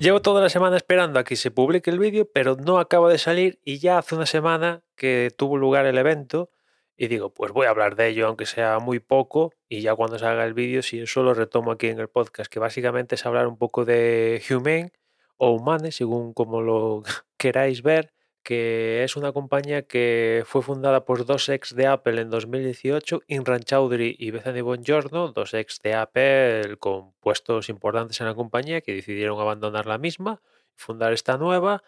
llevo toda la semana esperando a que se publique el vídeo, pero no acaba de salir y ya hace una semana que tuvo lugar el evento y digo, pues voy a hablar de ello, aunque sea muy poco, y ya cuando salga el vídeo, si eso lo retomo aquí en el podcast, que básicamente es hablar un poco de Humane o Humane, según como lo queráis ver, que es una compañía que fue fundada por dos ex de Apple en 2018, Imran Chaudhry y Bethany Bongiorno, dos ex de Apple con puestos importantes en la compañía que decidieron abandonar la misma y fundar esta nueva.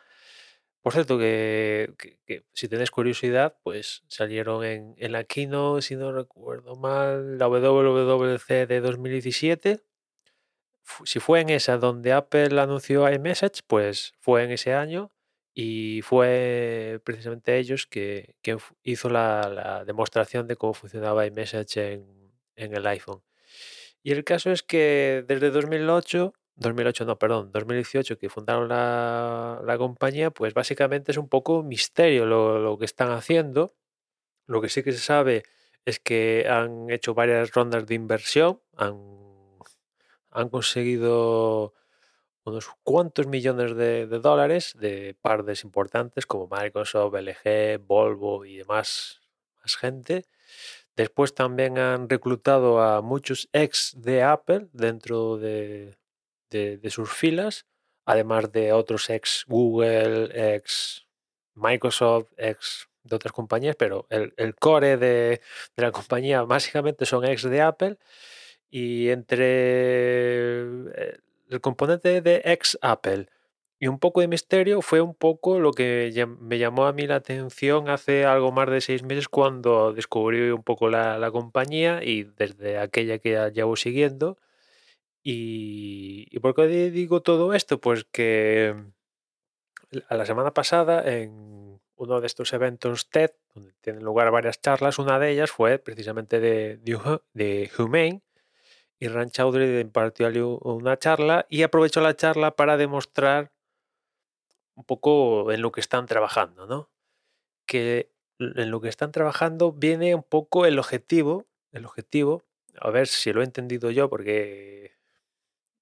Por cierto, que, si tenéis curiosidad, pues salieron en, en la Kino, si no recuerdo mal, la WWC de 2017. Si fue en esa donde Apple anunció iMessage, pues fue en ese año y fue precisamente ellos que, que hizo la, demostración de cómo funcionaba iMessage en, en el iPhone. Y el caso es que desde 2008, 2008 no, perdón, 2018 que fundaron la, la compañía, pues básicamente es un poco misterio lo, lo, que están haciendo. Lo que sí que se sabe es que han hecho varias rondas de inversión, han, han conseguido unos cuantos millones de, dólares de partes importantes como Microsoft, LG, Volvo y demás más gente. Después también han reclutado a muchos ex de Apple dentro de, sus filas, además de otros ex Google, ex Microsoft, ex de otras compañías, pero el, core de, de, la compañía básicamente son ex de Apple y entre eh, el componente de ex Apple y un poco de misterio fue un poco lo que me llamó a mí la atención hace algo más de seis meses cuando descubrí un poco la, compañía y desde aquella que llevo siguiendo. Y, ¿Y por qué digo todo esto? Pues que a la semana pasada en uno de estos eventos TED, donde tienen lugar varias charlas, una de ellas fue precisamente de, de Humane, y Ran Chaudhry impartió una charla y aprovechó la charla para demostrar un poco en lo que están trabajando, ¿no? Que en lo que están trabajando viene un poco el objetivo, el objetivo, a ver si lo he entendido yo, porque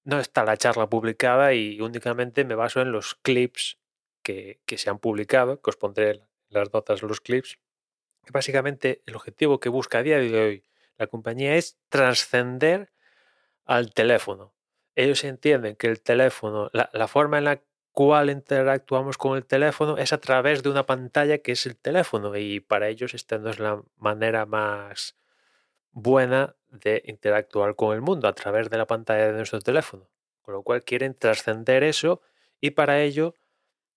no está la charla publicada y únicamente me baso en los clips que, que se han publicado, que os pondré las notas los clips. Básicamente el objetivo que busca a día de hoy la compañía es trascender al teléfono. Ellos entienden que el teléfono, la, forma en la cual interactuamos con el teléfono es a través de una pantalla que es el teléfono y para ellos esta no es la manera más buena de interactuar con el mundo a través de la pantalla de nuestro teléfono. Con lo cual quieren trascender eso y para ello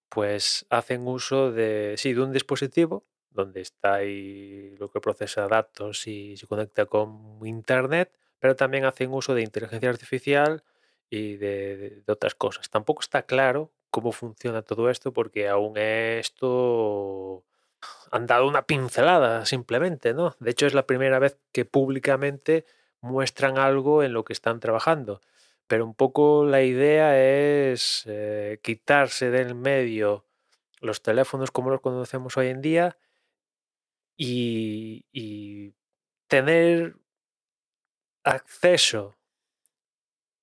pues hacen uso de, sí, de un dispositivo donde está ahí lo que procesa datos y se conecta con internet pero también hacen uso de inteligencia artificial y de, otras cosas. Tampoco está claro cómo funciona todo esto porque aún esto han dado una pincelada simplemente, ¿no? De hecho es la primera vez que públicamente muestran algo en lo que están trabajando. Pero un poco la idea es eh, quitarse del medio los teléfonos como los conocemos hoy en día y, y tener acceso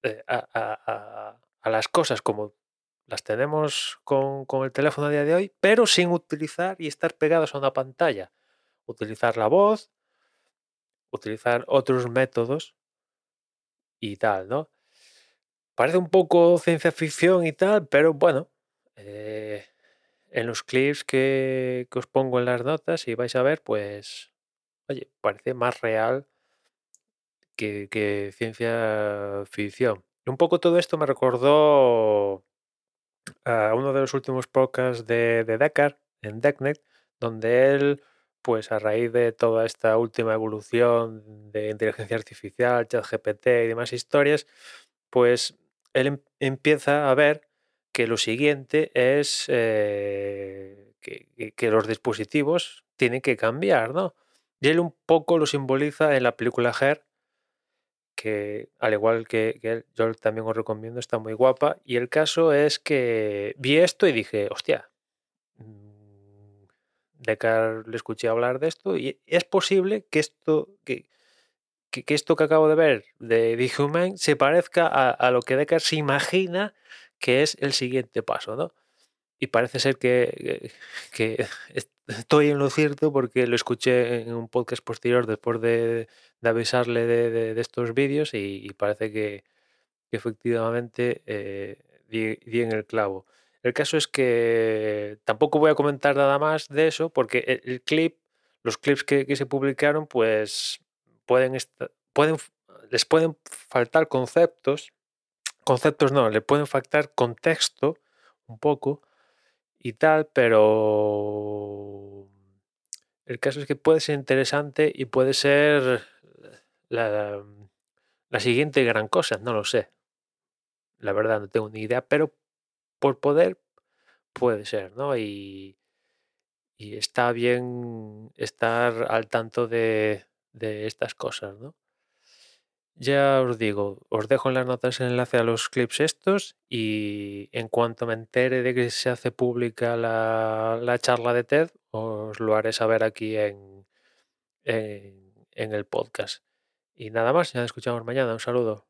eh, a, las cosas como las tenemos con, el teléfono a día de hoy, pero sin utilizar y estar pegados a una pantalla. Utilizar la voz, utilizar otros métodos y tal, ¿no? Parece un poco ciencia ficción y tal, pero bueno, eh, en los clips que, que, os pongo en las notas y vais a ver, pues, oye, parece más real que, ciencia ficción. Un poco todo esto me recordó a uno de los últimos podcasts de, de Deckard, en DeckNet, donde él, pues a raíz de toda esta última evolución de inteligencia artificial, ChatGPT y demás historias, pues él em, empieza a ver que lo siguiente es eh, que, que, los dispositivos tienen que cambiar, ¿no? Y él un poco lo simboliza en la película Her, que al igual que, él, yo también os recomiendo, está muy guapa. Y el caso es que vi esto y dije, hostia, mm, de le escuché hablar de esto y es posible que esto que, esto que acabo de ver de The se parezca a, lo que Deckard se imagina que es el siguiente paso, ¿no? Y parece ser que, estoy en lo cierto porque lo escuché en un podcast posterior después de, avisarle de, estos vídeos y, parece que, efectivamente eh, di, en el clavo. El caso es que tampoco voy a comentar nada más de eso porque el, el clip, los clips que, que, se publicaron, pues pueden, pueden les pueden faltar conceptos, conceptos no, le pueden faltar contexto un poco y tal, pero el caso es que puede ser interesante y puede ser la, la siguiente gran cosa, no lo sé. La verdad no tengo ni idea, pero por poder puede ser, ¿no? Y, y está bien estar al tanto de, de estas cosas, ¿no? Ya os digo, os dejo en las notas el enlace a los clips estos y en cuanto me entere de que se hace pública la, la charla de TED, os lo haré saber aquí en, en, en el podcast. Y nada más, ya nos escuchamos mañana. Un saludo.